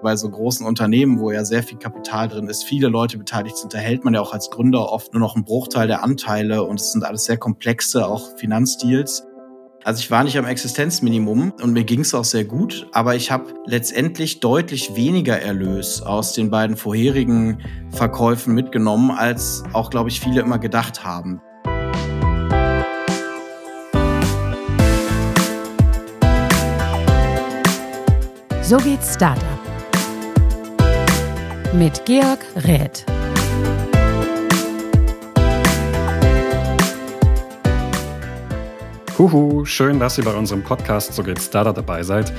Bei so großen Unternehmen, wo ja sehr viel Kapital drin ist, viele Leute beteiligt sind, da hält man ja auch als Gründer oft nur noch einen Bruchteil der Anteile und es sind alles sehr komplexe, auch Finanzdeals. Also ich war nicht am Existenzminimum und mir ging es auch sehr gut, aber ich habe letztendlich deutlich weniger Erlös aus den beiden vorherigen Verkäufen mitgenommen, als auch, glaube ich, viele immer gedacht haben. So geht's Startup. Mit Georg Räth. Huhu, schön, dass ihr bei unserem Podcast So geht's Startup dabei seid.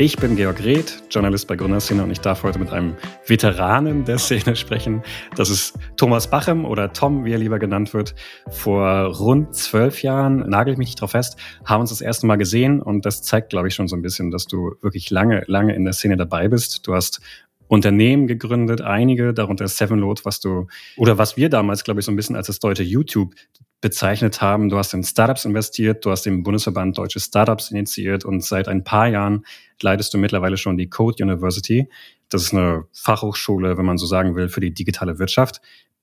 Ich bin Georg Reth, Journalist bei Gründerszene und ich darf heute mit einem Veteranen der Szene sprechen. Das ist Thomas Bachem oder Tom, wie er lieber genannt wird. Vor rund zwölf Jahren, nagel ich mich nicht drauf fest, haben uns das erste Mal gesehen und das zeigt, glaube ich, schon so ein bisschen, dass du wirklich lange, lange in der Szene dabei bist. Du hast Unternehmen gegründet, einige, darunter Sevenload, was du, oder was wir damals, glaube ich, so ein bisschen als das deutsche YouTube bezeichnet haben. Du hast in Startups investiert, du hast den Bundesverband Deutsche Startups initiiert und seit ein paar Jahren leitest du mittlerweile schon die Code University. Das ist eine Fachhochschule, wenn man so sagen will, für die digitale Wirtschaft.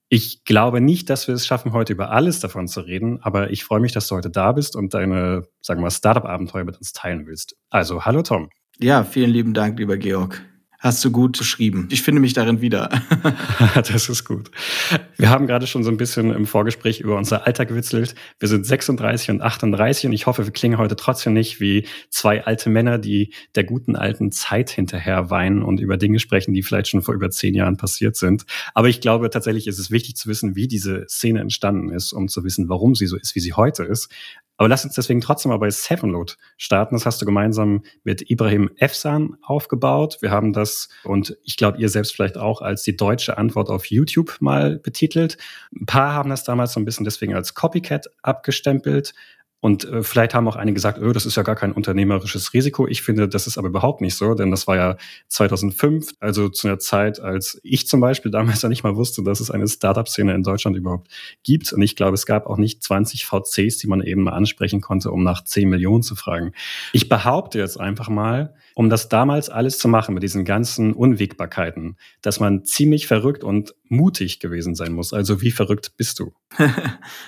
Ich glaube nicht, dass wir es schaffen, heute über alles davon zu reden, aber ich freue mich, dass du heute da bist und deine, sagen wir mal, Startup-Abenteuer mit uns teilen willst. Also, hallo Tom. Ja, vielen lieben Dank, lieber Georg. Hast du gut beschrieben. Ich finde mich darin wieder. das ist gut. Wir haben gerade schon so ein bisschen im Vorgespräch über unser Alter gewitzelt. Wir sind 36 und 38 und ich hoffe, wir klingen heute trotzdem nicht wie zwei alte Männer, die der guten alten Zeit hinterher weinen und über Dinge sprechen, die vielleicht schon vor über zehn Jahren passiert sind. Aber ich glaube tatsächlich ist es wichtig zu wissen, wie diese Szene entstanden ist, um zu wissen, warum sie so ist, wie sie heute ist. Aber lass uns deswegen trotzdem mal bei Sevenload starten. Das hast du gemeinsam mit Ibrahim Efsan aufgebaut. Wir haben das und ich glaube, ihr selbst vielleicht auch als die deutsche Antwort auf YouTube mal betitelt. Ein paar haben das damals so ein bisschen deswegen als Copycat abgestempelt. Und äh, vielleicht haben auch einige gesagt, oh, das ist ja gar kein unternehmerisches Risiko. Ich finde, das ist aber überhaupt nicht so, denn das war ja 2005, also zu einer Zeit, als ich zum Beispiel damals ja nicht mal wusste, dass es eine Startup-Szene in Deutschland überhaupt gibt. Und ich glaube, es gab auch nicht 20 VCs, die man eben mal ansprechen konnte, um nach 10 Millionen zu fragen. Ich behaupte jetzt einfach mal, um das damals alles zu machen mit diesen ganzen Unwägbarkeiten, dass man ziemlich verrückt und mutig gewesen sein muss. Also wie verrückt bist du?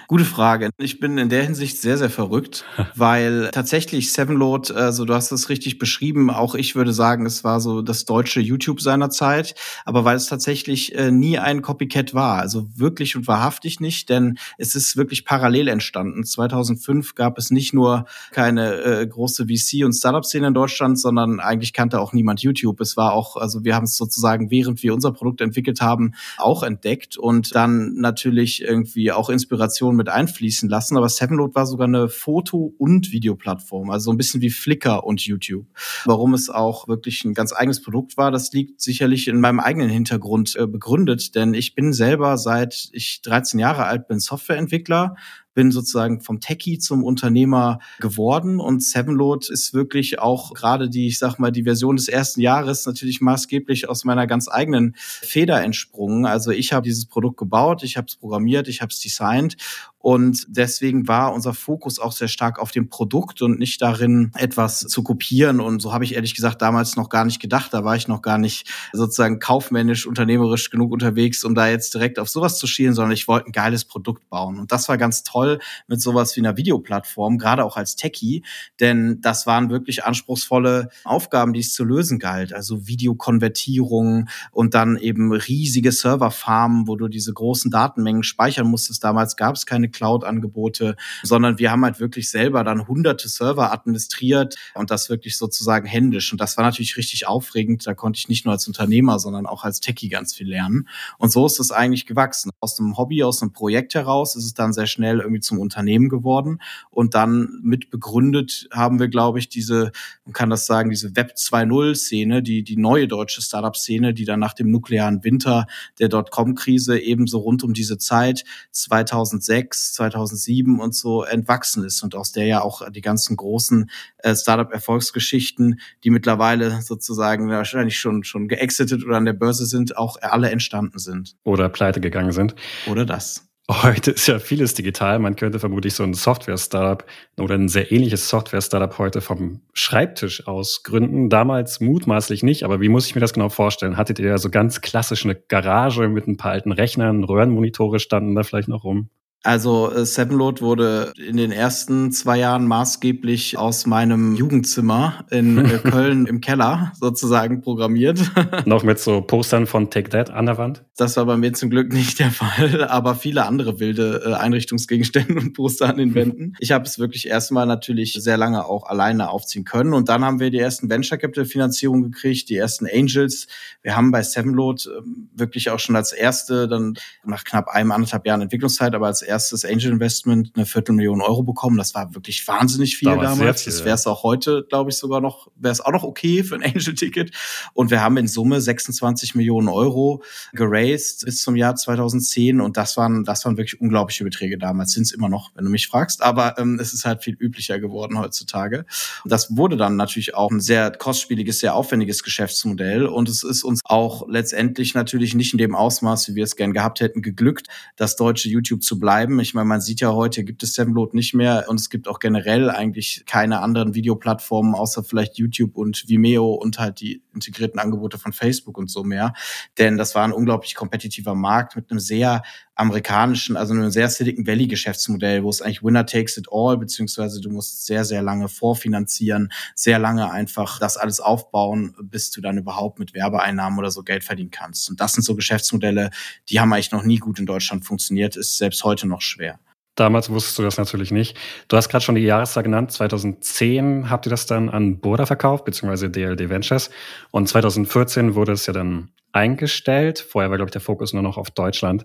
Gute Frage. Ich bin in der Hinsicht sehr, sehr verrückt, weil tatsächlich Sevenload, also du hast es richtig beschrieben, auch ich würde sagen, es war so das deutsche YouTube seiner Zeit, aber weil es tatsächlich äh, nie ein Copycat war, also wirklich und wahrhaftig nicht, denn es ist wirklich parallel entstanden. 2005 gab es nicht nur keine äh, große VC- und Startup-Szene in Deutschland, sondern eigentlich kannte auch niemand YouTube. Es war auch, also wir haben es sozusagen, während wir unser Produkt entwickelt haben, auch entdeckt und dann natürlich irgendwie auch Inspiration mit einfließen lassen. Aber Sevenload war sogar eine Foto- und Videoplattform, also so ein bisschen wie Flickr und YouTube. Warum es auch wirklich ein ganz eigenes Produkt war, das liegt sicherlich in meinem eigenen Hintergrund äh, begründet, denn ich bin selber seit ich 13 Jahre alt bin Softwareentwickler, bin sozusagen vom Techie zum Unternehmer geworden und Sevenload ist wirklich auch gerade die, ich sag mal, die Version des ersten Jahres natürlich maßgeblich aus meiner ganz eigenen Feder entsprungen. Also ich habe dieses Produkt gebaut, ich habe es programmiert, ich habe es designt und deswegen war unser Fokus auch sehr stark auf dem Produkt und nicht darin, etwas zu kopieren. Und so habe ich ehrlich gesagt damals noch gar nicht gedacht. Da war ich noch gar nicht sozusagen kaufmännisch, unternehmerisch genug unterwegs, um da jetzt direkt auf sowas zu schielen, sondern ich wollte ein geiles Produkt bauen. Und das war ganz toll mit sowas wie einer Videoplattform, gerade auch als Techie, denn das waren wirklich anspruchsvolle Aufgaben, die es zu lösen galt. Also Videokonvertierung und dann eben riesige Serverfarmen, wo du diese großen Datenmengen speichern musstest. Damals gab es keine Cloud-Angebote, sondern wir haben halt wirklich selber dann hunderte Server administriert und das wirklich sozusagen händisch. Und das war natürlich richtig aufregend. Da konnte ich nicht nur als Unternehmer, sondern auch als Techie ganz viel lernen. Und so ist es eigentlich gewachsen. Aus einem Hobby, aus einem Projekt heraus ist es dann sehr schnell irgendwie zum Unternehmen geworden. Und dann mit begründet haben wir, glaube ich, diese, man kann das sagen, diese Web 2.0-Szene, die, die neue deutsche Startup-Szene, die dann nach dem nuklearen Winter der Dotcom-Krise ebenso rund um diese Zeit 2006 2006, 2007 und so entwachsen ist und aus der ja auch die ganzen großen äh, Startup-Erfolgsgeschichten, die mittlerweile sozusagen wahrscheinlich schon, schon geexitet oder an der Börse sind, auch alle entstanden sind. Oder pleite gegangen sind. Oder das. Heute ist ja vieles digital. Man könnte vermutlich so ein Software-Startup oder ein sehr ähnliches Software-Startup heute vom Schreibtisch aus gründen. Damals mutmaßlich nicht, aber wie muss ich mir das genau vorstellen? Hattet ihr ja so ganz klassisch eine Garage mit ein paar alten Rechnern, Röhrenmonitore standen da vielleicht noch rum? Also äh, Sevenload wurde in den ersten zwei Jahren maßgeblich aus meinem Jugendzimmer in äh, Köln im Keller sozusagen programmiert. Noch mit so Postern von Take That an der Wand? Das war bei mir zum Glück nicht der Fall, aber viele andere wilde äh, Einrichtungsgegenstände und Poster an den Wänden. Ich habe es wirklich erstmal natürlich sehr lange auch alleine aufziehen können und dann haben wir die ersten Venture Capital Finanzierungen gekriegt, die ersten Angels. Wir haben bei Sevenload ähm, wirklich auch schon als erste dann nach knapp einem anderthalb Jahren Entwicklungszeit, aber als erstes Angel Investment eine Viertelmillion Euro bekommen. Das war wirklich wahnsinnig viel damals. damals. Viel, das wäre es auch heute, glaube ich, sogar noch, wäre es auch noch okay für ein Angel-Ticket. Und wir haben in Summe 26 Millionen Euro geraced bis zum Jahr 2010. Und das waren, das waren wirklich unglaubliche Beträge damals. Sind es immer noch, wenn du mich fragst. Aber ähm, es ist halt viel üblicher geworden heutzutage. Und das wurde dann natürlich auch ein sehr kostspieliges, sehr aufwendiges Geschäftsmodell. Und es ist uns auch letztendlich natürlich nicht in dem Ausmaß, wie wir es gern gehabt hätten, geglückt, das deutsche YouTube zu bleiben bleiben. Ich meine, man sieht ja heute, gibt es Sevenload nicht mehr und es gibt auch generell eigentlich keine anderen Videoplattformen außer vielleicht YouTube und Vimeo und halt die integrierten Angebote von Facebook und so mehr. Denn das war ein unglaublich kompetitiver Markt mit einem sehr amerikanischen, also einem sehr Silicon Valley Geschäftsmodell, wo es eigentlich Winner takes it all, beziehungsweise du musst sehr, sehr lange vorfinanzieren, sehr lange einfach das alles aufbauen, bis du dann überhaupt mit Werbeeinnahmen oder so Geld verdienen kannst. Und das sind so Geschäftsmodelle, die haben eigentlich noch nie gut in Deutschland funktioniert, ist selbst heute noch schwer. Damals wusstest du das natürlich nicht. Du hast gerade schon die Jahreszahl genannt. 2010 habt ihr das dann an Burda verkauft, beziehungsweise DLD Ventures. Und 2014 wurde es ja dann eingestellt. Vorher war, glaube ich, der Fokus nur noch auf Deutschland.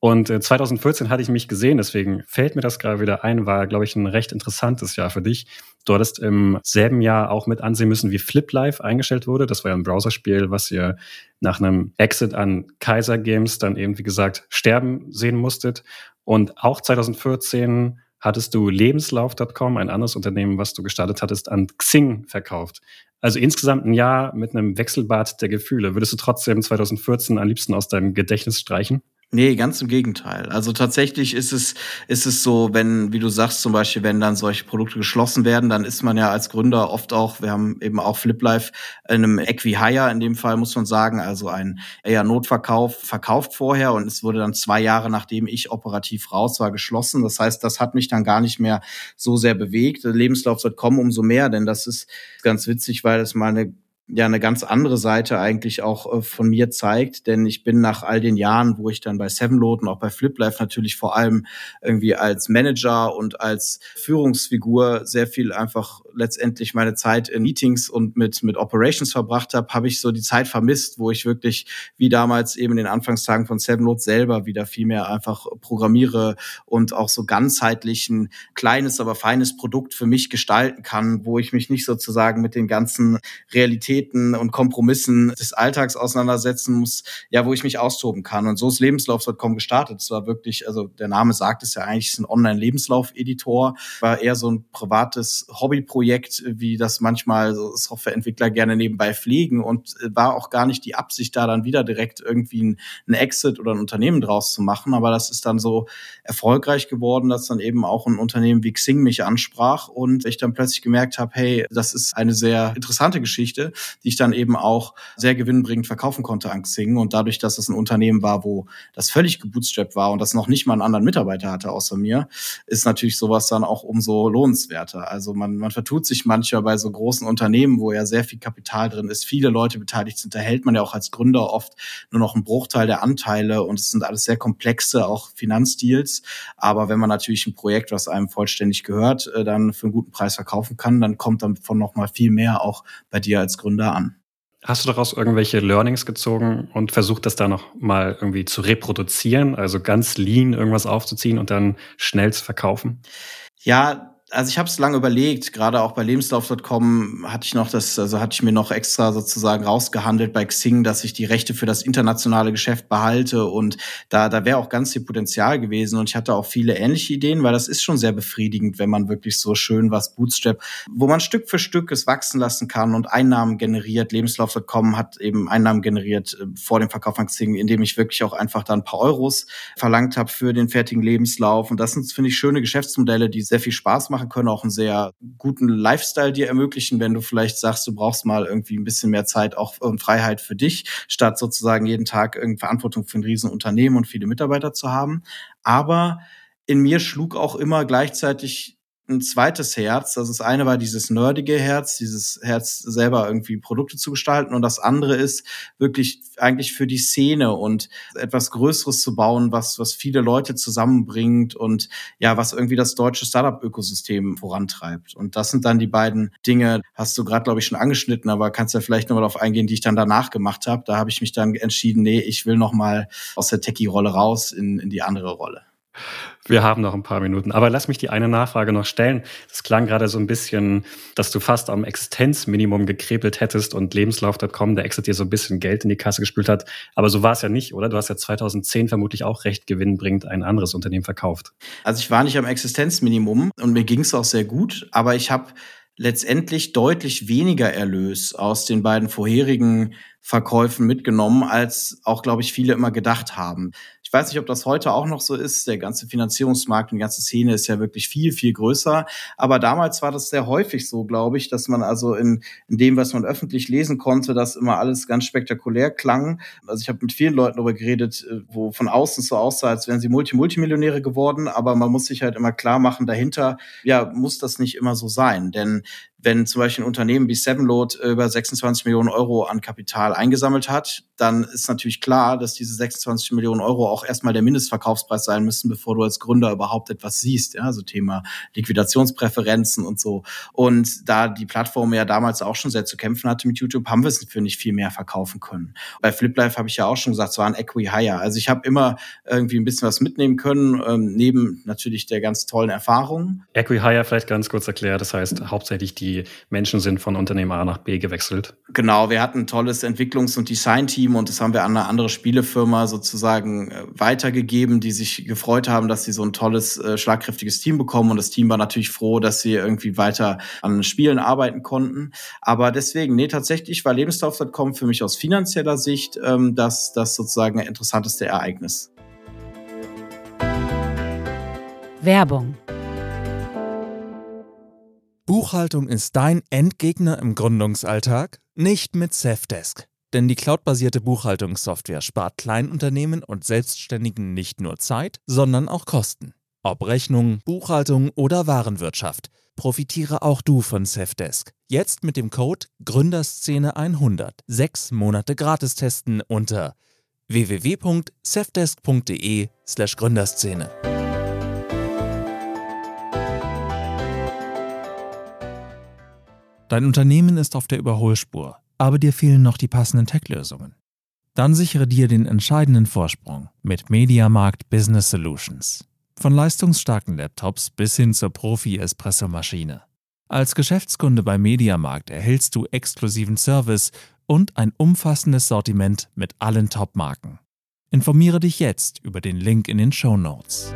Und 2014 äh, hatte ich mich gesehen, deswegen fällt mir das gerade wieder ein, war, glaube ich, ein recht interessantes Jahr für dich. Du hattest im selben Jahr auch mit ansehen müssen, wie Flip Life eingestellt wurde. Das war ja ein Browserspiel, was ihr nach einem Exit an Kaiser Games dann eben, wie gesagt, sterben sehen musstet. Und auch 2014 hattest du Lebenslauf.com, ein anderes Unternehmen, was du gestartet hattest, an Xing verkauft. Also insgesamt ein Jahr mit einem Wechselbad der Gefühle. Würdest du trotzdem 2014 am liebsten aus deinem Gedächtnis streichen? Nee, ganz im Gegenteil. Also tatsächlich ist es, ist es so, wenn, wie du sagst, zum Beispiel, wenn dann solche Produkte geschlossen werden, dann ist man ja als Gründer oft auch, wir haben eben auch FlipLife in einem Equi-Hire in dem Fall, muss man sagen, also ein eher Notverkauf verkauft vorher und es wurde dann zwei Jahre, nachdem ich operativ raus war, geschlossen. Das heißt, das hat mich dann gar nicht mehr so sehr bewegt. Lebenslauf wird kommen, umso mehr, denn das ist ganz witzig, weil es mal eine ja eine ganz andere Seite eigentlich auch äh, von mir zeigt, denn ich bin nach all den Jahren, wo ich dann bei Sevenload und auch bei FlipLife natürlich vor allem irgendwie als Manager und als Führungsfigur sehr viel einfach letztendlich meine Zeit in Meetings und mit mit Operations verbracht habe, habe ich so die Zeit vermisst, wo ich wirklich wie damals eben in den Anfangstagen von Sevenload selber wieder viel mehr einfach programmiere und auch so ganzheitlich ein kleines, aber feines Produkt für mich gestalten kann, wo ich mich nicht sozusagen mit den ganzen Realitäten Realitäten und Kompromissen des Alltags auseinandersetzen muss, ja, wo ich mich austoben kann. Und so ist Lebenslauf.com gestartet. Es war wirklich, also der Name sagt es ja eigentlich, ist ein Online-Lebenslauf-Editor, war eher so ein privates Hobbyprojekt, wie das manchmal so Softwareentwickler gerne nebenbei pflegen und war auch gar nicht die Absicht, da dann wieder direkt irgendwie ein, ein Exit oder ein Unternehmen draus zu machen. Aber das ist dann so erfolgreich geworden, dass dann eben auch ein Unternehmen wie Xing mich ansprach und ich dann plötzlich gemerkt habe, hey, das ist eine sehr interessante Geschichte die ich dann eben auch sehr gewinnbringend verkaufen konnte an Xing. Und dadurch, dass es ein Unternehmen war, wo das völlig gebootstrapped war und das noch nicht mal einen anderen Mitarbeiter hatte außer mir, ist natürlich sowas dann auch umso lohnenswerter. Also man, man vertut sich manchmal bei so großen Unternehmen, wo ja sehr viel Kapital drin ist, viele Leute beteiligt sind, da hält man ja auch als Gründer oft nur noch einen Bruchteil der Anteile und es sind alles sehr komplexe, auch Finanzdeals. Aber wenn man natürlich ein Projekt, was einem vollständig gehört, äh, dann für einen guten Preis verkaufen kann, dann kommt davon noch mal viel mehr auch bei dir als Gründer Gründer an. Hast du daraus irgendwelche Learnings gezogen und versucht, das da noch mal irgendwie zu reproduzieren, also ganz lean irgendwas aufzuziehen und dann schnell zu verkaufen? Ja, Also ich habe es lange überlegt, gerade auch bei lebenslauf.com hatte ich noch das, also hatte ich mir noch extra sozusagen rausgehandelt bei Xing, dass ich die Rechte für das internationale Geschäft behalte und da, da wäre auch ganz viel Potenzial gewesen und ich hatte auch viele ähnliche Ideen, weil das ist schon sehr befriedigend, wenn man wirklich so schön was Bootstrap, wo man Stück für Stück es wachsen lassen kann und Einnahmen generiert. Lebenslauf.com hat eben Einnahmen generiert äh, vor dem Verkauf von Xing, indem ich wirklich auch einfach da ein paar Euros verlangt habe für den fertigen Lebenslauf und das sind, finde ich, schöne Geschäftsmodelle, die sehr viel Spaß machen machen können, auch einen sehr guten Lifestyle dir ermöglichen, wenn du vielleicht sagst, du brauchst mal irgendwie ein bisschen mehr Zeit auch und Freiheit für dich, statt sozusagen jeden Tag irgendwie Verantwortung für ein Riesenunternehmen und viele Mitarbeiter zu haben. Aber in mir schlug auch immer gleichzeitig ein zweites Herz. Also das eine war dieses nerdige Herz, dieses Herz selber irgendwie Produkte zu gestalten und das andere ist wirklich eigentlich für die Szene und etwas Größeres zu bauen, was, was viele Leute zusammenbringt und ja, was irgendwie das deutsche Startup-Ökosystem vorantreibt. Und das sind dann die beiden Dinge, hast du gerade, glaube ich, schon angeschnitten, aber kannst ja vielleicht nochmal darauf eingehen, die ich dann danach gemacht habe. Da habe ich mich dann entschieden, nee, ich will nochmal aus der Techie-Rolle raus in, in die andere Rolle. Wir haben noch ein paar Minuten. Aber lass mich die eine Nachfrage noch stellen. Das klang gerade so ein bisschen, dass du fast am Existenzminimum gekrepelt hättest und Lebenslauf.com, der Exit dir so ein bisschen Geld in die Kasse gespült hat. Aber so war es ja nicht, oder? Du hast ja 2010 vermutlich auch recht gewinnbringend ein anderes Unternehmen verkauft. Also ich war nicht am Existenzminimum und mir ging es auch sehr gut, aber ich habe letztendlich deutlich weniger Erlös aus den beiden vorherigen Verkäufen mitgenommen, als auch, glaube ich, viele immer gedacht haben. Ich weiß nicht, ob das heute auch noch so ist. Der ganze Finanzierungsmarkt und die ganze Szene ist ja wirklich viel, viel größer. Aber damals war das sehr häufig so, glaube ich, dass man also in, in dem, was man öffentlich lesen konnte, dass immer alles ganz spektakulär klang. Also ich habe mit vielen Leuten darüber geredet, äh, wo von außen so aussah, als wären sie Multi-Multimillionäre geworden. Aber man muss sich halt immer klar machen, dahinter, ja, muss das nicht immer so sein. Denn wenn zum Beispiel ein Unternehmen wie Sevenload über 26 Millionen Euro an Kapital eingesammelt hat, dann ist natürlich klar, dass diese 26 Millionen Euro auch erstmal der Mindestverkaufspreis sein müssen, bevor du als Gründer überhaupt etwas siehst. Ja, also Thema Liquidationspräferenzen und so. Und da die Plattform ja damals auch schon sehr zu kämpfen hatte mit YouTube, haben wir es für nicht viel mehr verkaufen können. Bei FlipLife habe ich ja auch schon gesagt, es war ein Equi-Hire. Also ich habe immer irgendwie ein bisschen was mitnehmen können, ähm, neben natürlich der ganz tollen Erfahrung. Equi-Hire vielleicht ganz kurz erklärt, das heißt hauptsächlich die die Menschen sind von Unternehmen A nach B gewechselt. Genau, wir hatten ein tolles Entwicklungs- und Design-Team und das haben wir an eine andere Spielefirma sozusagen äh, weitergegeben, die sich gefreut haben, dass sie so ein tolles, äh, schlagkräftiges Team bekommen. Und das Team war natürlich froh, dass sie irgendwie weiter an Spielen arbeiten konnten. Aber deswegen, nee, tatsächlich war Lebenslauf.com für mich aus finanzieller Sicht ähm, das, das sozusagen interessanteste Ereignis. Werbung Buchhaltung ist dein Endgegner im Gründungsalltag? Nicht mit Safdesk. Denn die cloudbasierte Buchhaltungssoftware spart Kleinunternehmen und Selbstständigen nicht nur Zeit, sondern auch Kosten. Ob Rechnung, Buchhaltung oder Warenwirtschaft, profitiere auch du von Safdesk. Jetzt mit dem Code Gründerszene100 sechs Monate gratis testen unter www.safdesk.de/gründerszene. Dein Unternehmen ist auf der Überholspur, aber dir fehlen noch die passenden Tech-Lösungen. Dann sichere dir den entscheidenden Vorsprung mit MediaMarkt Business Solutions. Von leistungsstarken Laptops bis hin zur Profi-Espresso-Maschine. Als Geschäftskunde bei MediaMarkt erhältst du exklusiven Service und ein umfassendes Sortiment mit allen Top-Marken. Informiere dich jetzt über den Link in den Show Notes.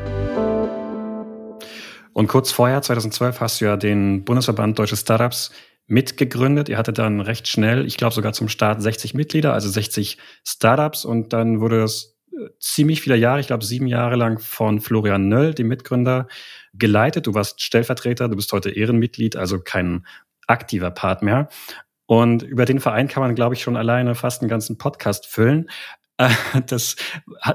Und kurz vorher, 2012, hast du ja den Bundesverband Deutsche Startups mitgegründet. Ihr hattet dann recht schnell, ich glaube sogar zum Start 60 Mitglieder, also 60 Startups und dann wurde das äh, ziemlich viele Jahre, ich glaube sieben Jahre lang von Florian Nöll, dem Mitgründer, geleitet. Du warst Stellvertreter, du bist heute Ehrenmitglied, also kein aktiver Part mehr. Und über den Verein kann man, glaube ich, schon alleine fast einen ganzen Podcast füllen. Äh, das,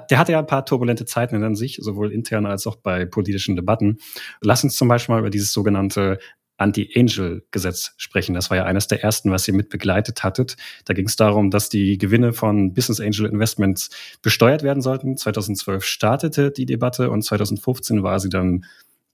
der hatte ja ein paar turbulente Zeiten in sich, sowohl intern als auch bei politischen Debatten. Lass uns zum Beispiel mal über dieses sogenannte Anti-Angel-Gesetz sprechen. Das war ja eines der ersten, was ihr mit begleitet hattet. Da ging es darum, dass die Gewinne von Business Angel Investments besteuert werden sollten. 2012 startete die Debatte und 2015 war sie dann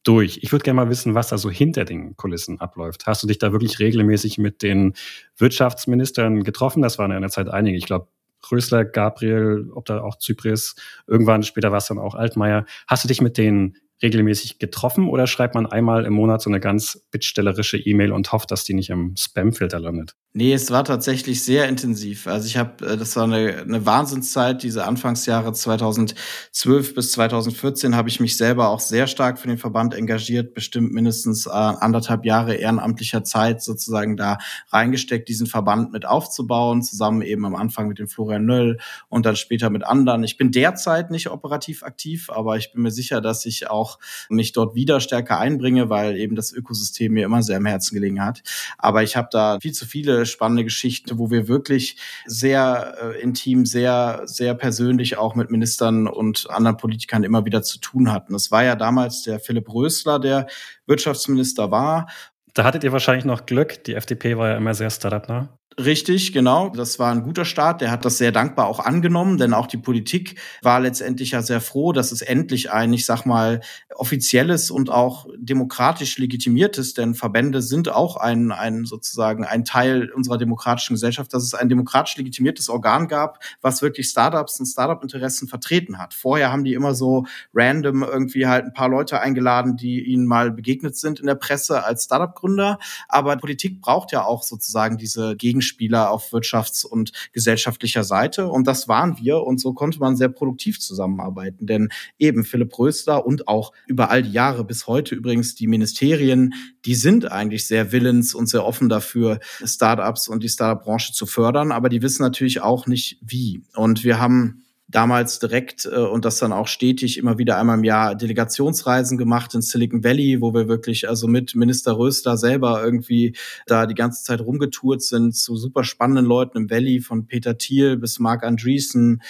durch. Ich würde gerne mal wissen, was da so hinter den Kulissen abläuft. Hast du dich da wirklich regelmäßig mit den Wirtschaftsministern getroffen? Das waren ja in der Zeit einige. Ich glaube, Rösler, Gabriel, ob da auch Zypris, irgendwann später war es dann auch Altmaier. Hast du dich mit denen regelmäßig getroffen oder schreibt man einmal im Monat so eine ganz bittstellerische E-Mail und hofft, dass die nicht im Spam-Filter landet? Nee, es war tatsächlich sehr intensiv. Also ich habe, äh, das war eine, eine Wahnsinnszeit, diese Anfangsjahre 2012 bis 2014 habe ich mich selber auch sehr stark für den Verband engagiert, bestimmt mindestens äh, anderthalb Jahre ehrenamtlicher Zeit sozusagen da reingesteckt, diesen Verband mit aufzubauen, zusammen eben am Anfang mit dem Florian Nöll und dann später mit anderen. Ich bin derzeit nicht operativ aktiv, aber ich bin mir sicher, dass ich auch mich dort wieder stärker einbringe, weil eben das Ökosystem mir immer sehr am Herzen gelegen hat. Aber ich habe da viel zu viele spannende Geschichte, wo wir wirklich sehr äh, intim, sehr, sehr persönlich auch mit Ministern und anderen Politikern immer wieder zu tun hatten. Es war ja damals der Philipp Rösler, der Wirtschaftsminister war. Da hattet ihr wahrscheinlich noch Glück. Die FDP war ja immer sehr Startup-nah. Richtig, genau. Das war ein guter Start. Der hat das sehr dankbar auch angenommen, denn auch die Politik war letztendlich ja sehr froh, dass es endlich ein, ich sag mal, offizielles und auch demokratisch legitimiertes, denn Verbände sind auch ein, ein sozusagen ein Teil unserer demokratischen Gesellschaft, dass es ein demokratisch legitimiertes Organ gab, was wirklich Startups und Startup-Interessen vertreten hat. Vorher haben die immer so random irgendwie halt ein paar Leute eingeladen, die ihnen mal begegnet sind in der Presse als Startup-Gründer. Aber Politik braucht ja auch sozusagen diese Gegenspieler auf wirtschafts- und gesellschaftlicher Seite. Und das waren wir. Und so konnte man sehr produktiv zusammenarbeiten. Denn eben Philipp Rösler und auch über all die Jahre bis heute übrigens die Ministerien, die sind eigentlich sehr willens und sehr offen dafür, Startups und die Startup-Branche zu fördern, aber die wissen natürlich auch nicht wie. Und wir haben damals direkt äh, und das dann auch stetig immer wieder einmal im Jahr Delegationsreisen gemacht in Silicon Valley, wo wir wirklich also mit Minister Röster selber irgendwie da die ganze Zeit rumgetourt sind zu super spannenden Leuten im Valley von Peter Thiel bis Mark Andreessen,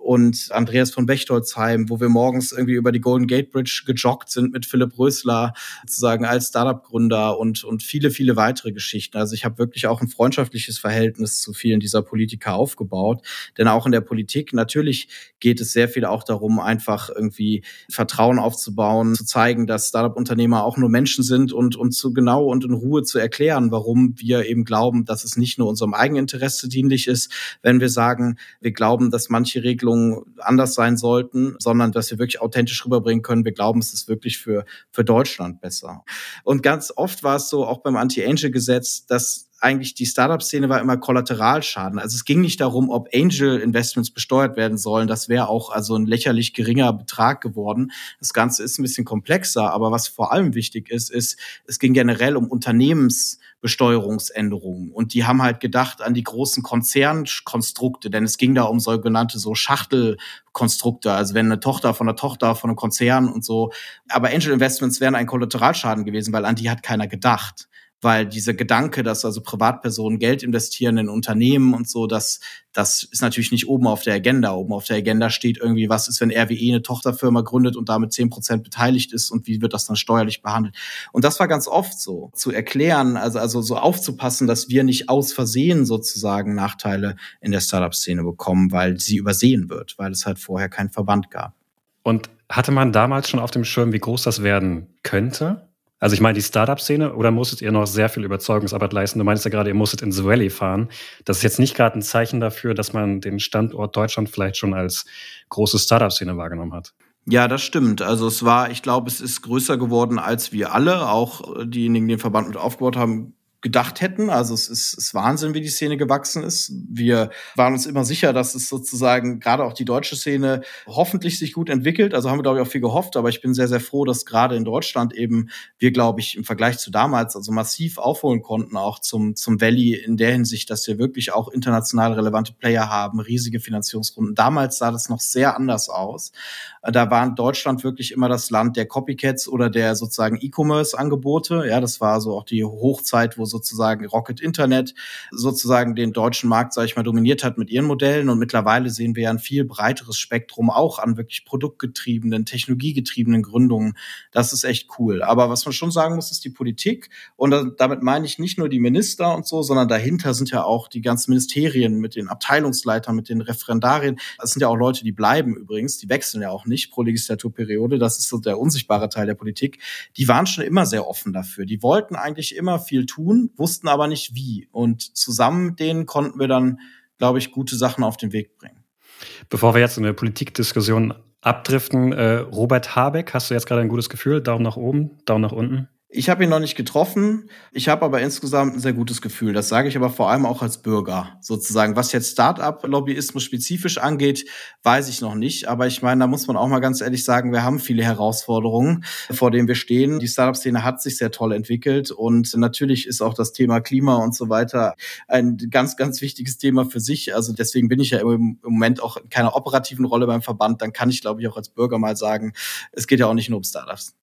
und Andreas von Bechtolzheim, wo wir morgens irgendwie über die Golden Gate Bridge gejoggt sind mit Philipp Rösler, sozusagen als Startup-Gründer und, und viele, viele weitere Geschichten. Also ich habe wirklich auch ein freundschaftliches Verhältnis zu vielen dieser Politiker aufgebaut. Denn auch in der Politik, natürlich geht es sehr viel auch darum, einfach irgendwie Vertrauen aufzubauen, zu zeigen, dass Startup-Unternehmer auch nur Menschen sind und, und zu genau und in Ruhe zu erklären, warum wir eben glauben, dass es nicht nur unserem Eigeninteresse dienlich ist, wenn wir sagen, wir glauben, dass manche Regelungen Entwicklungen anders sein sollten, sondern dass wir wirklich authentisch rüberbringen können. Wir glauben, es ist wirklich für, für Deutschland besser. Und ganz oft war es so, auch beim Anti-Angel-Gesetz, dass eigentlich die Startup-Szene war immer Kollateralschaden. Also es ging nicht darum, ob Angel-Investments besteuert werden sollen. Das wäre auch also ein lächerlich geringer Betrag geworden. Das Ganze ist ein bisschen komplexer, aber was vor allem wichtig ist, ist, es ging generell um Unternehmensbesteuerungsänderungen. Und die haben halt gedacht an die großen Konzernkonstrukte, denn es ging da um sogenannte so Schachtelkonstrukte, also wenn eine Tochter von einer Tochter von einem Konzern und so. Aber Angel Investments wären ein Kollateralschaden gewesen, weil an die hat keiner gedacht weil dieser Gedanke, dass also Privatpersonen Geld investieren in Unternehmen und so, das, das ist natürlich nicht oben auf der Agenda. Oben auf der Agenda steht irgendwie, was ist, wenn RWE eine Tochterfirma gründet und damit zehn Prozent beteiligt ist und wie wird das dann steuerlich behandelt? Und das war ganz oft so, zu erklären, also, also so aufzupassen, dass wir nicht aus Versehen sozusagen Nachteile in der Startup-Szene bekommen, weil sie übersehen wird, weil es halt vorher keinen Verband gab. Und hatte man damals schon auf dem Schirm, wie groß das werden könnte? Also ich meine die Startup-Szene oder musstet ihr noch sehr viel Überzeugungsarbeit leisten? Du meinst ja gerade, ihr musstet ins Valley fahren. Das ist jetzt nicht gerade ein Zeichen dafür, dass man den Standort Deutschland vielleicht schon als große Startup-Szene wahrgenommen hat. Ja, das stimmt. Also es war, ich glaube, es ist größer geworden, als wir alle, auch diejenigen, die den Verband mit aufgebaut haben, gedacht hätten. Also es ist, ist Wahnsinn, wie die Szene gewachsen ist. Wir waren uns immer sicher, dass es sozusagen gerade auch die deutsche Szene hoffentlich sich gut entwickelt. Also haben wir, glaube ich, auch viel gehofft. Aber ich bin sehr, sehr froh, dass gerade in Deutschland eben wir, glaube ich, im Vergleich zu damals also massiv aufholen konnten, auch zum, zum Valley in der Hinsicht, dass wir wirklich auch international relevante Player haben, riesige Finanzierungsrunden. Damals sah das noch sehr anders aus. Da war Deutschland wirklich immer das Land der Copycats oder der sozusagen E-Commerce-Angebote. Ja, das war so auch die Hochzeit, wo sozusagen Rocket Internet sozusagen den deutschen Markt, sage ich mal, dominiert hat mit ihren Modellen. Und mittlerweile sehen wir ja ein viel breiteres Spektrum auch an wirklich produktgetriebenen, technologiegetriebenen Gründungen. Das ist echt cool. Aber was man schon sagen muss, ist die Politik. Und damit meine ich nicht nur die Minister und so, sondern dahinter sind ja auch die ganzen Ministerien mit den Abteilungsleitern, mit den Referendarien. Das sind ja auch Leute, die bleiben übrigens, die wechseln ja auch nicht pro Legislaturperiode. Das ist so der unsichtbare Teil der Politik. Die waren schon immer sehr offen dafür. Die wollten eigentlich immer viel tun, wussten aber nicht wie. Und zusammen mit denen konnten wir dann, glaube ich, gute Sachen auf den Weg bringen. Bevor wir jetzt in eine Politikdiskussion abdriften. Äh, Robert Habeck, hast du jetzt gerade ein gutes Gefühl? Daumen nach oben, Daumen nach unten? Ich habe ihn noch nicht getroffen. Ich habe aber insgesamt ein sehr gutes Gefühl. Das sage ich aber vor allem auch als Bürger sozusagen. Was jetzt Start-up-Lobbyismus spezifisch angeht, weiß ich noch nicht. Aber ich meine, da muss man auch mal ganz ehrlich sagen, wir haben viele Herausforderungen, vor denen wir stehen. Die Startup-Szene hat sich sehr toll entwickelt und natürlich ist auch das Thema Klima und so weiter ein ganz, ganz wichtiges Thema für sich. Also deswegen bin ich ja im Moment auch in keiner operativen Rolle beim Verband. Dann kann ich, glaube ich, auch als Bürger mal sagen, es geht ja auch nicht nur um Startups.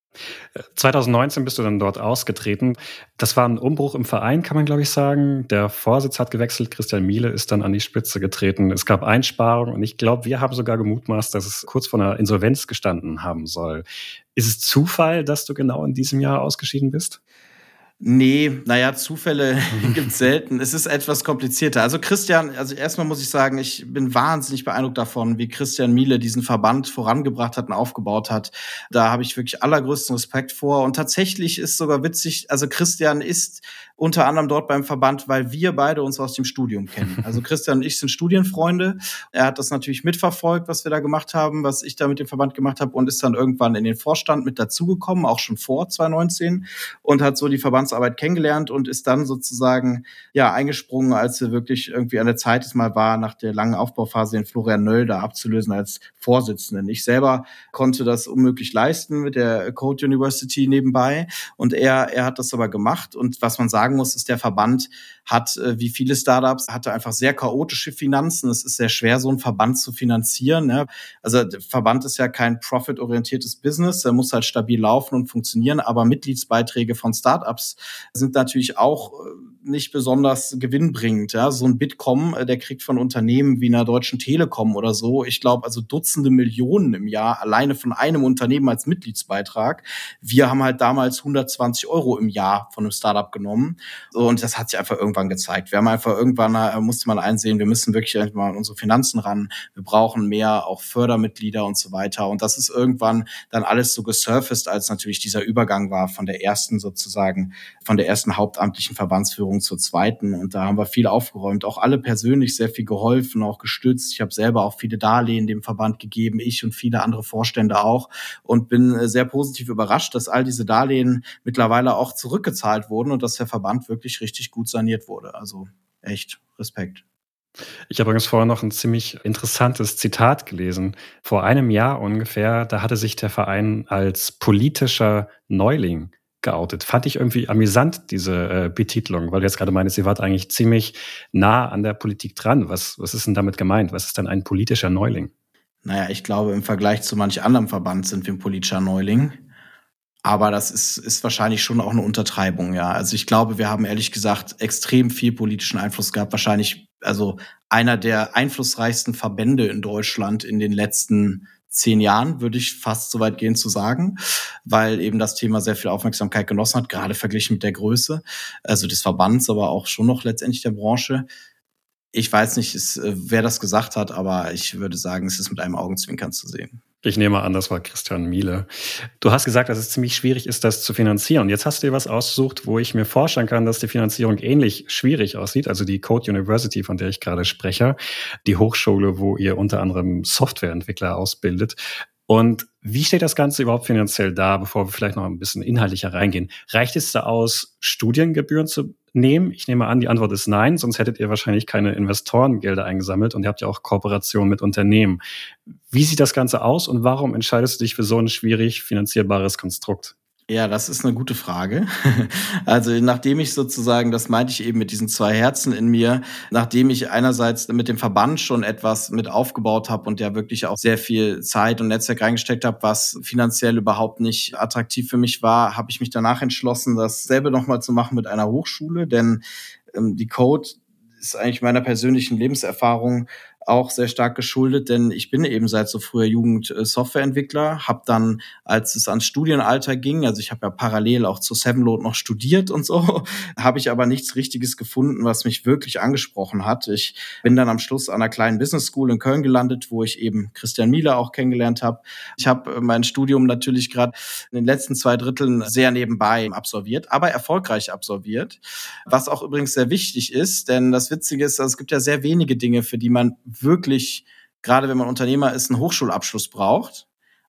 2019 bist du dann dort ausgetreten. Das war ein Umbruch im Verein, kann man glaube ich sagen. Der Vorsitz hat gewechselt, Christian Miele ist dann an die Spitze getreten. Es gab Einsparungen und ich glaube, wir haben sogar gemutmaßt, dass es kurz vor einer Insolvenz gestanden haben soll. Ist es Zufall, dass du genau in diesem Jahr ausgeschieden bist? Nee, naja, Zufälle gibt's selten. Es ist etwas komplizierter. Also Christian, also erstmal muss ich sagen, ich bin wahnsinnig beeindruckt davon, wie Christian Miele diesen Verband vorangebracht hat und aufgebaut hat. Da habe ich wirklich allergrößten Respekt vor. Und tatsächlich ist sogar witzig, also Christian ist unter anderem dort beim Verband, weil wir beide uns aus dem Studium kennen. Also Christian und ich sind Studienfreunde. Er hat das natürlich mitverfolgt, was wir da gemacht haben, was ich da mit dem Verband gemacht habe und ist dann irgendwann in den Vorstand mit dazugekommen, auch schon vor 2019 und hat so die Verbandsarbeit kennengelernt und ist dann sozusagen ja eingesprungen, als er wirklich irgendwie an der Zeit es mal war, nach der langen Aufbauphase den Florian Nöll da abzulösen als Vorsitzenden. Ich selber konnte das unmöglich leisten mit der Code University nebenbei und er er hat das aber gemacht und was man sagen sagen muss, ist der Verband hat, äh, wie viele Startups, hatte einfach sehr chaotische Finanzen. Es ist sehr schwer, so einen Verband zu finanzieren. Ne? Also der Verband ist ja kein profitorientiertes Business, der muss halt stabil laufen und funktionieren, aber Mitgliedsbeiträge von Startups sind natürlich auch äh, nicht besonders gewinnbringend. Ja? So ein Bitkom, äh, der kriegt von Unternehmen wie einer Deutschen Telekom oder so, ich glaube, also Dutzende Millionen im Jahr alleine von einem Unternehmen als Mitgliedsbeitrag. Wir haben halt damals 120 Euro im Jahr von einem Startup genommen. Und das hat sich einfach irgendwann gezeigt. Wir haben einfach irgendwann, äh, musste man einsehen, wir müssen wirklich mal an unsere Finanzen ran. Wir brauchen mehr auch Fördermitglieder und so weiter. Und das ist irgendwann dann alles so gesurfaced, als natürlich dieser Übergang war von der ersten sozusagen, von der ersten hauptamtlichen Verbandsführung Veränderung zur zweiten. Und da haben wir viel aufgeräumt, auch alle persönlich sehr viel geholfen, auch gestützt. Ich habe selber auch viele Darlehen dem Verband gegeben, ich und viele andere Vorstände auch. Und bin äh, sehr positiv überrascht, dass all diese Darlehen mittlerweile auch zurückgezahlt wurden und dass der Verband wirklich richtig gut saniert wurde. Also echt Respekt. Ich habe übrigens vorher noch ein ziemlich interessantes Zitat gelesen. Vor einem Jahr ungefähr, da hatte sich der Verein als politischer Neuling geoutet. Fand ich irgendwie amüsant, diese äh, Betitelung, weil du jetzt gerade meinst, sie war eigentlich ziemlich nah an der Politik dran. Was, was ist denn damit gemeint? Was ist denn ein politischer Neuling? Naja, ich glaube, im Vergleich zu manch anderem Verband sind wir ein politischer Neuling. Aber das ist, ist wahrscheinlich schon auch eine Untertreibung, ja. Also ich glaube, wir haben ehrlich gesagt extrem viel politischen Einfluss gehabt. Wahrscheinlich, also einer der einflussreichsten Verbände in Deutschland in den letzten zehn Jahren, würde ich fast so weit gehen zu sagen, weil eben das Thema sehr viel Aufmerksamkeit genossen hat, gerade verglichen mit der Größe, also des Verbands, aber auch schon noch letztendlich der Branche. Ich weiß nicht, ist, äh, wer das gesagt hat, aber ich würde sagen, es ist mit einem Augenzwinkern zu sehen. Ich nehme an, das war Christian Miele. Du hast gesagt, dass es ziemlich schwierig ist, das zu finanzieren. Jetzt hast du dir was ausgesucht, wo ich mir vorstellen kann, dass die Finanzierung ähnlich schwierig aussieht. Also die Code University, von der ich gerade spreche, die Hochschule, wo ihr unter anderem Softwareentwickler ausbildet. Und wie steht das Ganze überhaupt finanziell da, bevor wir vielleicht noch ein bisschen inhaltlicher reingehen? Reicht es da aus, Studiengebühren zu nehmen? Ich nehme an, die Antwort ist nein, sonst hättet ihr wahrscheinlich keine Investorengelder eingesammelt und ihr habt ja auch Kooperationen mit Unternehmen. Wie sieht das Ganze aus und warum entscheidest du dich für so ein schwierig finanzierbares Konstrukt? Ja, das ist eine gute Frage. Also nachdem ich sozusagen, das meinte ich eben mit diesen zwei Herzen in mir, nachdem ich einerseits mit dem Verband schon etwas mit aufgebaut habe und ja wirklich auch sehr viel Zeit und Netzwerk reingesteckt habe, was finanziell überhaupt nicht attraktiv für mich war, habe ich mich danach entschlossen, dasselbe nochmal zu machen mit einer Hochschule, denn ähm, die Code ist eigentlich meiner persönlichen Lebenserfahrung auch sehr stark geschuldet, denn ich bin eben seit so früher Jugend äh, Softwareentwickler, habe dann, als es ans Studienalter ging, also ich habe ja parallel auch zu Sevenload noch studiert und so, habe ich aber nichts Richtiges gefunden, was mich wirklich angesprochen hat. Ich bin dann am Schluss an einer kleinen Business School in Köln gelandet, wo ich eben Christian Miele auch kennengelernt habe. Ich habe äh, mein Studium natürlich gerade in den letzten zwei Dritteln sehr nebenbei absolviert, aber erfolgreich absolviert, was auch übrigens sehr wichtig ist, denn das Witzige ist, also es gibt ja sehr wenige Dinge, für die man wirklich, gerade wenn man Unternehmer ist, einen Hochschulabschluss braucht.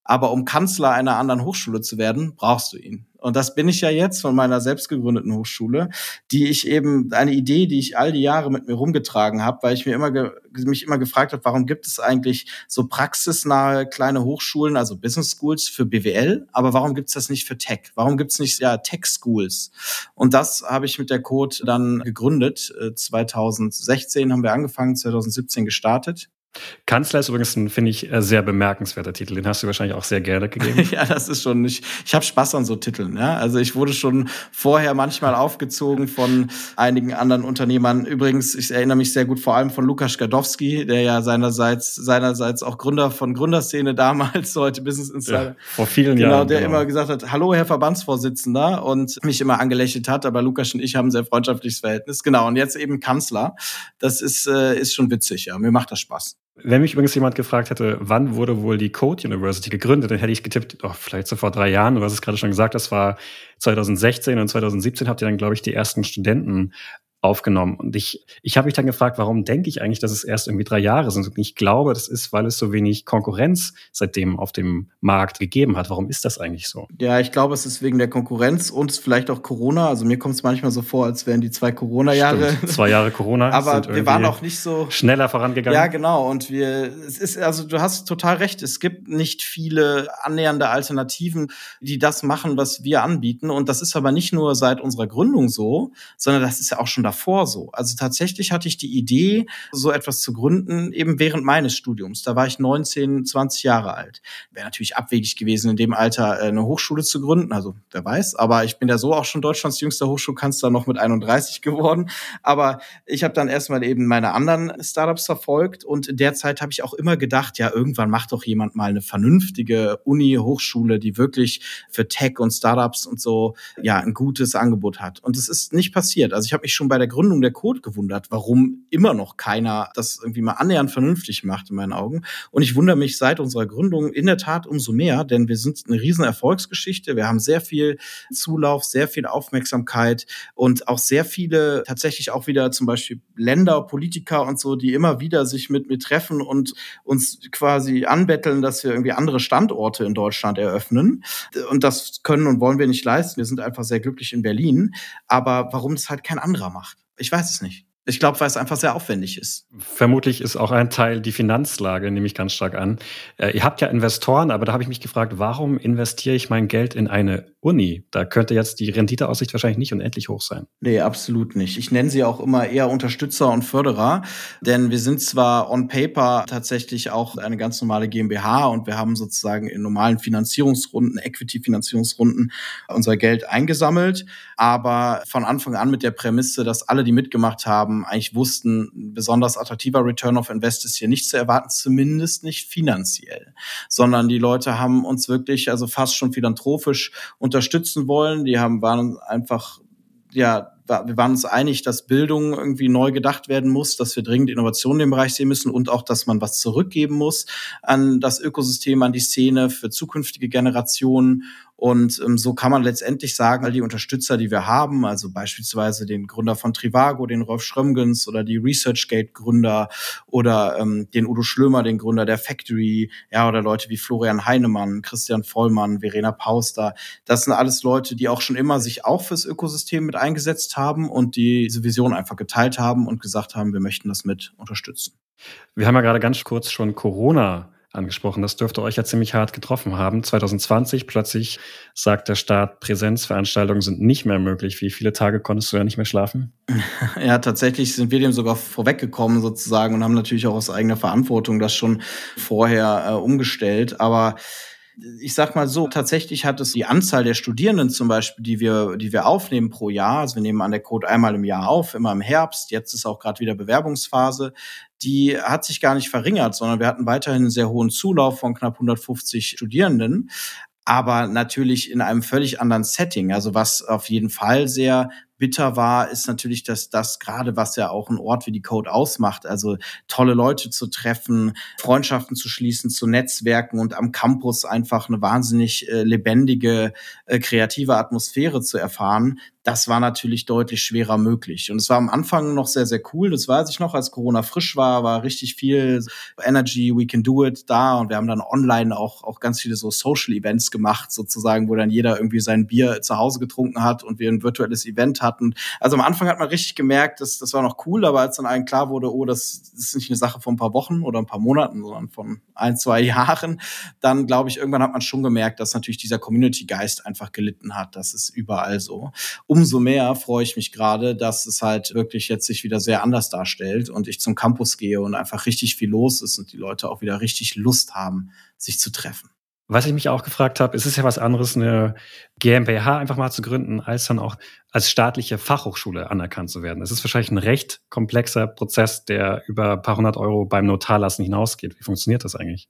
Aber um Kanzler einer anderen Hochschule zu werden, brauchst du ihn. Und das bin ich ja jetzt von meiner selbst gegründeten Hochschule, die ich eben eine Idee, die ich all die Jahre mit mir rumgetragen habe, weil ich mir immer mich immer gefragt habe, warum gibt es eigentlich so praxisnahe kleine Hochschulen, also Business Schools für BWL, aber warum gibt es das nicht für Tech? Warum gibt es nicht ja Tech Schools? Und das habe ich mit der Code dann gegründet. 2016 äh, haben wir angefangen, 2017 gestartet. Kanzler ist übrigens ein, finde ich, äh, sehr bemerkenswerter Titel. Den hast du wahrscheinlich auch sehr gerne gegeben. ja, das ist schon, ich, ich habe Spaß an so Titeln. Ja? Also ich wurde schon vorher manchmal aufgezogen von einigen anderen Unternehmern. Übrigens, ich erinnere mich sehr gut vor allem von Lukas Gadowski, der ja seinerseits, seinerseits auch Gründer von Gründerszene damals, heute Business Insider. Ja, vor vielen genau, Jahren. Der genau. immer gesagt hat, hallo Herr Verbandsvorsitzender und mich immer angelächelt hat. Aber Lukas und ich haben ein sehr freundschaftliches Verhältnis. Genau, und jetzt eben Kanzler. Das ist, äh, ist schon witzig, ja. Mir macht das Spaß. Wenn mich übrigens jemand gefragt hätte, wann wurde wohl die Code University gegründet, dann hätte ich getippt, oh, vielleicht so vor drei Jahren. Du hast es gerade schon gesagt, das war 2016 und 2017 habt ihr dann, glaube ich, die ersten Studenten aufgenommen. Und ich, ich habe mich dann gefragt, warum denke ich eigentlich, dass es erst irgendwie drei Jahre sind? Und ich glaube, das ist, weil es so wenig Konkurrenz seitdem auf dem Markt gegeben hat. Warum ist das eigentlich so? Ja, ich glaube, es ist wegen der Konkurrenz und vielleicht auch Corona. Also mir kommt es manchmal so vor, als wären die zwei Corona-Jahre. Zwei Jahre Corona. Aber wir waren auch nicht so schneller vorangegangen. Ja, genau. Und wir, es ist, also du hast total recht. Es gibt nicht viele annähernde Alternativen, die das machen, was wir anbieten. Und das ist aber nicht nur seit unserer Gründung so, sondern das ist ja auch schon davor so. Also tatsächlich hatte ich die Idee, so etwas zu gründen, eben während meines Studiums. Da war ich 19, 20 Jahre alt. Wäre natürlich abwegig gewesen, in dem Alter äh, eine Hochschule zu gründen. Also wer weiß. Aber ich bin ja so auch schon Deutschlands jüngster Hochschulkanzler noch mit 31 geworden. Aber ich habe dann erstmal eben meine anderen Startups verfolgt und in der Zeit habe ich auch immer gedacht, ja, irgendwann macht doch jemand mal eine vernünftige Uni, Hochschule, die wirklich für Tech und Startups und so ja ein gutes Angebot hat. Und es ist nicht passiert. Also ich habe mich schon bei der Gründung der Code gewundert, warum immer noch keiner das irgendwie mal annähernd vernünftig macht in meinen Augen. Und ich wundere mich seit unserer Gründung in der Tat umso mehr, denn wir sind eine riesen Erfolgsgeschichte. Wir haben sehr viel Zulauf, sehr viel Aufmerksamkeit und auch sehr viele tatsächlich auch wieder zum Beispiel Länder, Politiker und so, die immer wieder sich mit mir treffen und uns quasi anbetteln, dass wir irgendwie andere Standorte in Deutschland eröffnen. Und das können und wollen wir nicht leisten. Wir sind einfach sehr glücklich in Berlin. Aber warum es halt kein anderer macht? Ich weiß es nicht. Ich glaube, weil es einfach sehr aufwendig ist. Vermutlich ist auch ein Teil die Finanzlage, nehme ich ganz stark an. Äh, ihr habt ja Investoren, aber da habe ich mich gefragt, warum investiere ich mein Geld in eine Uni? Da könnte jetzt die Renditeaussicht wahrscheinlich nicht unendlich hoch sein. Nee, absolut nicht. Ich nenne sie auch immer eher Unterstützer und Förderer, denn wir sind zwar on paper tatsächlich auch eine ganz normale GmbH und wir haben sozusagen in normalen Finanzierungsrunden, Equity-Finanzierungsrunden unser Geld eingesammelt, aber von Anfang an mit der Prämisse, dass alle, die mitgemacht haben, eigentlich wussten, besonders attraktiver Return of Invest ist hier nicht zu erwarten, zumindest nicht finanziell, sondern die Leute haben uns wirklich also fast schon philanthropisch unterstützen wollen. Die haben waren einfach ja wir waren uns einig, dass Bildung irgendwie neu gedacht werden muss, dass wir dringend Innovationen im Bereich sehen müssen und auch, dass man was zurückgeben muss an das Ökosystem, an die Szene für zukünftige Generationen. Und ähm, so kann man letztendlich sagen, all die Unterstützer, die wir haben, also beispielsweise den Gründer von Trivago, den Rolf Schrömgens oder die ResearchGate-Gründer oder ähm, den Udo Schlömer, den Gründer der Factory, ja, oder Leute wie Florian Heinemann, Christian Vollmann, Verena Pauster. Das sind alles Leute, die auch schon immer sich auch fürs Ökosystem mit eingesetzt haben und diese Vision einfach geteilt haben und gesagt haben, wir möchten das mit unterstützen. Wir haben ja gerade ganz kurz schon Corona angesprochen. Das dürfte euch ja ziemlich hart getroffen haben. 2020 plötzlich sagt der Staat, Präsenzveranstaltungen sind nicht mehr möglich. Wie viele Tage konntest du ja nicht mehr schlafen? Ja, tatsächlich sind wir dem sogar vorweggekommen sozusagen und haben natürlich auch aus eigener Verantwortung das schon vorher äh, umgestellt. Aber ich sag mal so, tatsächlich hat es die Anzahl der Studierenden zum Beispiel, die wir, die wir aufnehmen pro Jahr, also wir nehmen an der Code einmal im Jahr auf, immer im Herbst, jetzt ist auch gerade wieder Bewerbungsphase, die hat sich gar nicht verringert, sondern wir hatten weiterhin einen sehr hohen Zulauf von knapp 150 Studierenden aber natürlich in einem völlig anderen Setting. Also was auf jeden Fall sehr bitter war, ist natürlich, dass das gerade, was ja auch ein Ort wie die Code ausmacht, also tolle Leute zu treffen, Freundschaften zu schließen, zu Netzwerken und am Campus einfach eine wahnsinnig äh, lebendige, äh, kreative Atmosphäre zu erfahren, das war natürlich deutlich schwerer möglich. Und es war am Anfang noch sehr, sehr cool. Das weiß ich noch, als Corona frisch war, war richtig viel Energy, We Can Do It da. Und wir haben dann online auch, auch ganz viele so Social Events gemacht, sozusagen, wo dann jeder irgendwie sein Bier zu Hause getrunken hat und wir ein virtuelles Event hatten. Also am Anfang hat man richtig gemerkt, dass das war noch cool, aber als dann allen klar wurde, oh, das ist nicht eine Sache von ein paar Wochen oder ein paar Monaten, sondern von ein, zwei Jahren, dann glaube ich, irgendwann hat man schon gemerkt, dass natürlich dieser Community-Geist einfach gelitten hat. Das ist überall so umso mehr freue ich mich gerade, dass es halt wirklich jetzt sich wieder sehr anders darstellt und ich zum Campus gehe und einfach richtig viel los ist und die Leute auch wieder richtig Lust haben, sich zu treffen. Was ich mich auch gefragt habe, es ist ja was anderes, eine GmbH einfach mal zu gründen, als dann auch als staatliche Fachhochschule anerkannt zu werden. Es ist wahrscheinlich ein recht komplexer Prozess, der über ein paar hundert Euro beim Notarlassen hinausgeht. Wie funktioniert das eigentlich?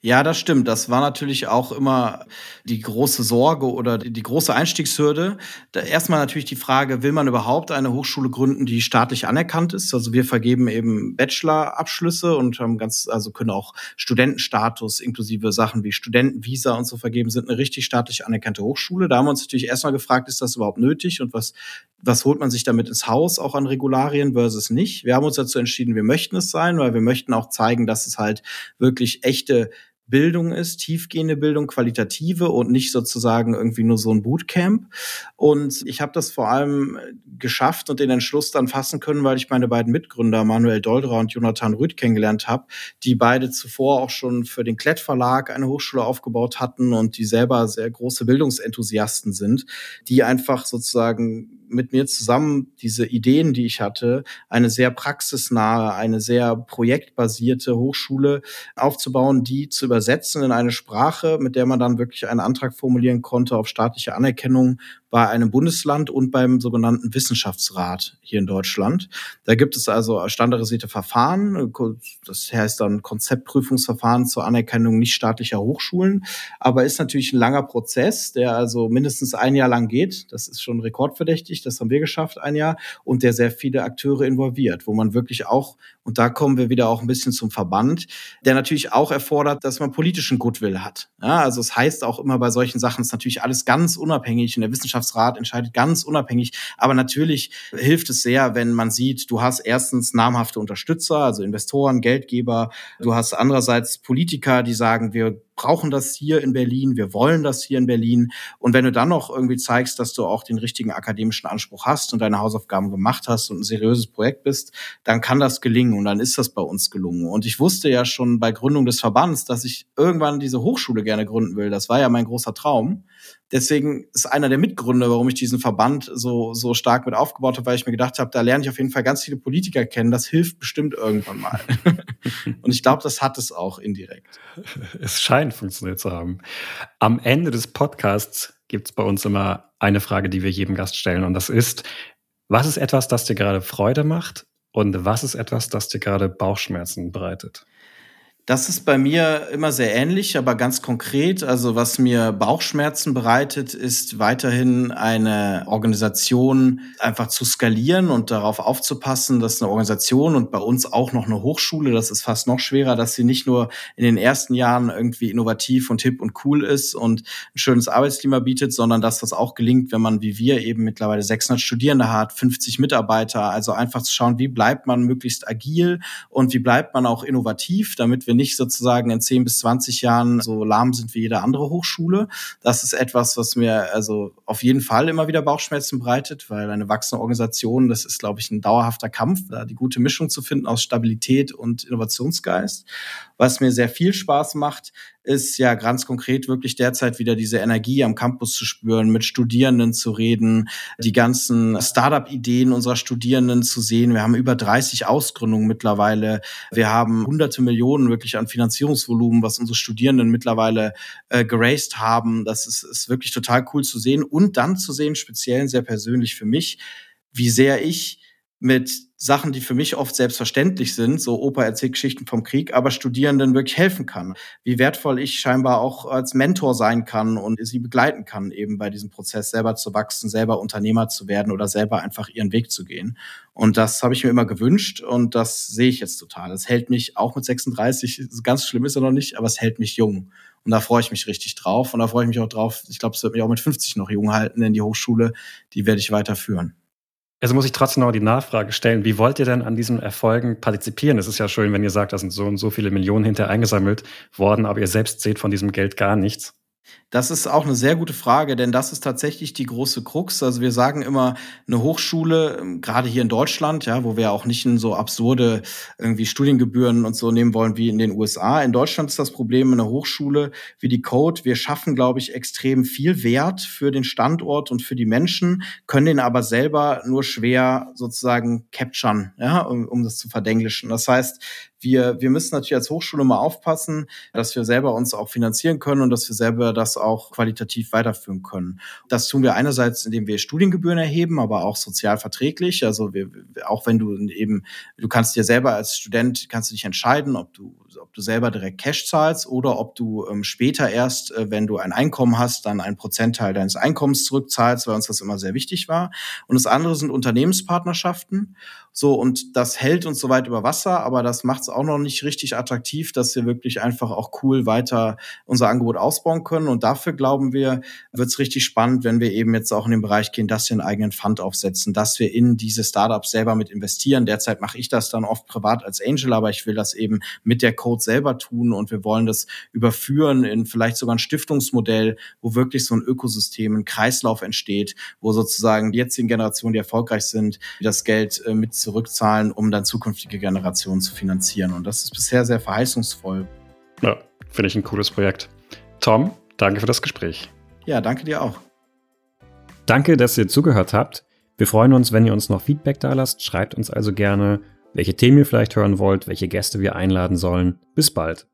Ja, das stimmt. Das war natürlich auch immer die große Sorge oder die, große Einstiegshürde. Erstmal natürlich die Frage, will man überhaupt eine Hochschule gründen, die staatlich anerkannt ist? Also wir vergeben eben Bachelor-Abschlüsse und haben ganz, also können auch Studentenstatus inklusive Sachen wie Studentenvisa und so vergeben, sind eine richtig staatlich anerkannte Hochschule. Da haben wir uns natürlich erstmal gefragt, ist das überhaupt nötig und was, was holt man sich damit ins Haus auch an Regularien versus nicht? Wir haben uns dazu entschieden, wir möchten es sein, weil wir möchten auch zeigen, dass es halt wirklich echte Bildung ist, tiefgehende Bildung, qualitative und nicht sozusagen irgendwie nur so ein Bootcamp. Und ich habe das vor allem geschafft und den Entschluss dann fassen können, weil ich meine beiden Mitgründer, Manuel Doldra und Jonathan Rüth, kennengelernt habe, die beide zuvor auch schon für den Klett Verlag eine Hochschule aufgebaut hatten und die selber sehr große Bildungsenthusiasten sind, die einfach sozusagen mit mir zusammen diese Ideen, die ich hatte, eine sehr praxisnahe, eine sehr projektbasierte Hochschule aufzubauen, die zu übersetzen in eine Sprache, mit der man dann wirklich einen Antrag formulieren konnte auf staatliche Anerkennung bei einem Bundesland und beim sogenannten Wissenschaftsrat hier in Deutschland. Da gibt es also standardisierte Verfahren. Das heißt dann Konzeptprüfungsverfahren zur Anerkennung nicht staatlicher Hochschulen. Aber ist natürlich ein langer Prozess, der also mindestens ein Jahr lang geht. Das ist schon rekordverdächtig. Das haben wir geschafft, ein Jahr. Und der sehr viele Akteure involviert, wo man wirklich auch, und da kommen wir wieder auch ein bisschen zum Verband, der natürlich auch erfordert, dass man politischen Goodwill hat. Ja, also es heißt auch immer bei solchen Sachen, ist natürlich alles ganz unabhängig in der Wissenschaft Wirtschaftsrat entscheidet ganz unabhängig. Aber natürlich hilft es sehr, wenn man sieht, du hast erstens namhafte Unterstützer, also Investoren, Geldgeber. Du hast andererseits Politiker, die sagen, wir brauchen das hier in Berlin, wir wollen das hier in Berlin. Und wenn du dann noch irgendwie zeigst, dass du auch den richtigen akademischen Anspruch hast und deine Hausaufgaben gemacht hast und ein seriöses Projekt bist, dann kann das gelingen und dann ist das bei uns gelungen. Und ich wusste ja schon bei Gründung des Verbands, dass ich irgendwann diese Hochschule gerne gründen will. Das war ja mein großer Traum. Deswegen ist einer der Mitgründe, warum ich diesen Verband so, so stark mit aufgebaut habe, weil ich mir gedacht habe, da lerne ich auf jeden Fall ganz viele Politiker kennen. Das hilft bestimmt irgendwann mal. und ich glaube, das hat es auch indirekt. Es scheint funktioniert zu haben. Am Ende des Podcasts gibt es bei uns immer eine Frage, die wir jedem Gast stellen. Und das ist, was ist etwas, das dir gerade Freude macht? Und was ist etwas, das dir gerade Bauchschmerzen bereitet? Das ist bei mir immer sehr ähnlich, aber ganz konkret. Also was mir Bauchschmerzen bereitet, ist weiterhin eine Organisation einfach zu skalieren und darauf aufzupassen, dass eine Organisation und bei uns auch noch eine Hochschule, das ist fast noch schwerer, dass sie nicht nur in den ersten Jahren irgendwie innovativ und hip und cool ist und ein schönes Arbeitsklima bietet, sondern dass das auch gelingt, wenn man wie wir eben mittlerweile 600 Studierende hat, 50 Mitarbeiter. Also einfach zu schauen, wie bleibt man möglichst agil und wie bleibt man auch innovativ, damit wir nicht sozusagen in 10 bis 20 Jahren so lahm sind wie jede andere Hochschule. Das ist etwas, was mir also auf jeden Fall immer wieder Bauchschmerzen bereitet, weil eine wachsende Organisation, das ist, glaube ich, ein dauerhafter Kampf, da die gute Mischung zu finden aus Stabilität und Innovationsgeist. Was mir sehr viel Spaß macht, ist ja ganz konkret wirklich derzeit wieder diese Energie am Campus zu spüren, mit Studierenden zu reden, die ganzen Startup-Ideen unserer Studierenden zu sehen. Wir haben über 30 Ausgründungen mittlerweile. Wir haben hunderte Millionen wirklich an Finanzierungsvolumen, was unsere Studierenden mittlerweile äh, geraced haben. Das ist, ist wirklich total cool zu sehen und dann zu sehen, speziell sehr persönlich für mich, wie sehr ich mit Sachen, die für mich oft selbstverständlich sind, so Opa erzählt Geschichten vom Krieg, aber Studierenden wirklich helfen kann. Wie wertvoll ich scheinbar auch als Mentor sein kann und sie begleiten kann, eben bei diesem Prozess selber zu wachsen, selber Unternehmer zu werden oder selber einfach ihren Weg zu gehen. Und das habe ich mir immer gewünscht und das sehe ich jetzt total. Das hält mich auch mit 36, ganz schlimm ist er noch nicht, aber es hält mich jung. Und da freue ich mich richtig drauf. Und da freue ich mich auch drauf. Ich glaube, es wird mich auch mit 50 noch jung halten, denn die Hochschule, die werde ich weiterführen. Also muss ich trotzdem noch die Nachfrage stellen, wie wollt ihr denn an diesen Erfolgen partizipieren? Es ist ja schön, wenn ihr sagt, da sind so und so viele Millionen hinter eingesammelt worden, aber ihr selbst seht von diesem Geld gar nichts. Das ist auch eine sehr gute Frage, denn das ist tatsächlich die große Krux. Also wir sagen immer, eine Hochschule, ähm, gerade hier in Deutschland, ja, wo wir auch nicht in so absurde irgendwie Studiengebühren und so nehmen wollen wie in den USA. In Deutschland ist das Problem in einer Hochschule wie die Code. Wir schaffen, glaube ich, extrem viel Wert für den Standort und für die Menschen, können den aber selber nur schwer sozusagen capturen, ja, um, um das zu verdenglischen. Das heißt, wir, wir müssen natürlich als Hochschule mal aufpassen, dass wir selber uns auch finanzieren können und dass wir selber das auch qualitativ weiterführen können. Das tun wir einerseits, indem wir Studiengebühren erheben, aber auch sozial verträglich. Also wir, auch wenn du eben, du kannst dir selber als Student, kannst du dich entscheiden, ob du ob du selber direkt Cash zahlst oder ob du ähm, später erst, äh, wenn du ein Einkommen hast, dann einen Prozentteil deines Einkommens zurückzahlst, weil uns das immer sehr wichtig war. Und das andere sind Unternehmenspartnerschaften. So, und das hält uns soweit über Wasser, aber das macht es auch noch nicht richtig attraktiv, dass wir wirklich einfach auch cool weiter unser Angebot ausbauen können. Und dafür glauben wir, wird es richtig spannend, wenn wir eben jetzt auch in den Bereich gehen, dass wir einen eigenen Fund aufsetzen, dass wir in diese Startups selber mit investieren. Derzeit mache ich das dann oft privat als Angel, aber ich will das eben mit der Code selber tun und wir wollen das überführen in vielleicht sogar ein Stiftungsmodell, wo wirklich so ein Ökosystem, ein Kreislauf entsteht, wo sozusagen die jetzigen Generationen, die erfolgreich sind, das Geld äh, mit zurückzahlen, um dann zukünftige Generationen zu finanzieren. Und das ist bisher sehr verheißungsvoll. Ja, finde ich ein cooles Projekt. Tom, danke für das Gespräch. Ja, danke dir auch. Danke, dass ihr zugehört habt. Wir freuen uns, wenn ihr uns noch Feedback da lasst. Schreibt uns also gerne, welche Themen ihr vielleicht hören wollt, welche Gäste wir einladen sollen. Bis bald.